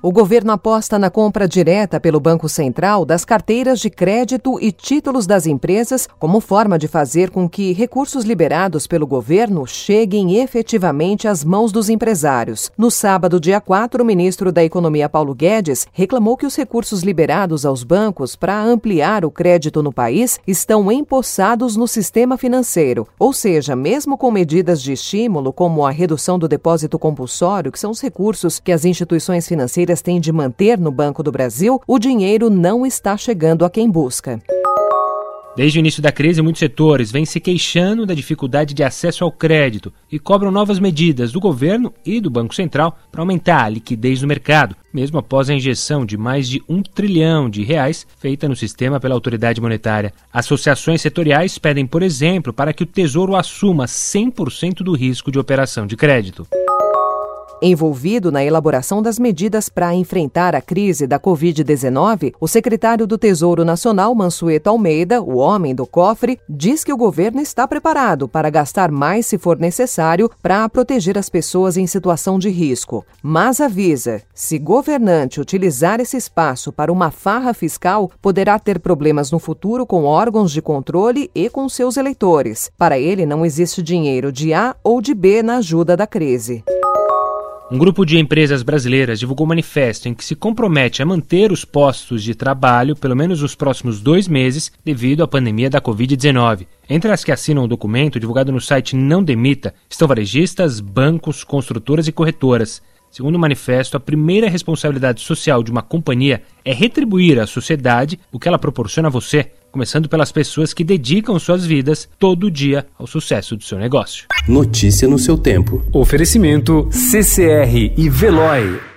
O governo aposta na compra direta pelo Banco Central das carteiras de crédito e títulos das empresas como forma de fazer com que recursos liberados pelo governo cheguem efetivamente às mãos dos empresários. No sábado, dia 4, o ministro da Economia Paulo Guedes reclamou que os recursos liberados aos bancos para ampliar o crédito no país estão empossados no sistema financeiro, ou seja, mesmo com medidas de estímulo como a redução do depósito compulsório, que são os recursos que as instituições financeiras brasileiras têm de manter no Banco do Brasil, o dinheiro não está chegando a quem busca. Desde o início da crise, muitos setores vêm se queixando da dificuldade de acesso ao crédito e cobram novas medidas do governo e do Banco Central para aumentar a liquidez no mercado, mesmo após a injeção de mais de um trilhão de reais feita no sistema pela autoridade monetária. Associações setoriais pedem, por exemplo, para que o Tesouro assuma 100% do risco de operação de crédito. Envolvido na elaboração das medidas para enfrentar a crise da Covid-19, o secretário do Tesouro Nacional, Mansueto Almeida, o homem do cofre, diz que o governo está preparado para gastar mais se for necessário para proteger as pessoas em situação de risco. Mas avisa: se governante utilizar esse espaço para uma farra fiscal, poderá ter problemas no futuro com órgãos de controle e com seus eleitores. Para ele, não existe dinheiro de A ou de B na ajuda da crise. Um grupo de empresas brasileiras divulgou um manifesto em que se compromete a manter os postos de trabalho pelo menos nos próximos dois meses devido à pandemia da Covid-19. Entre as que assinam o documento, divulgado no site Não Demita, estão varejistas, bancos, construtoras e corretoras. Segundo o manifesto, a primeira responsabilidade social de uma companhia é retribuir à sociedade o que ela proporciona a você começando pelas pessoas que dedicam suas vidas todo dia ao sucesso do seu negócio. Notícia no seu tempo. Oferecimento CCR e Veloy.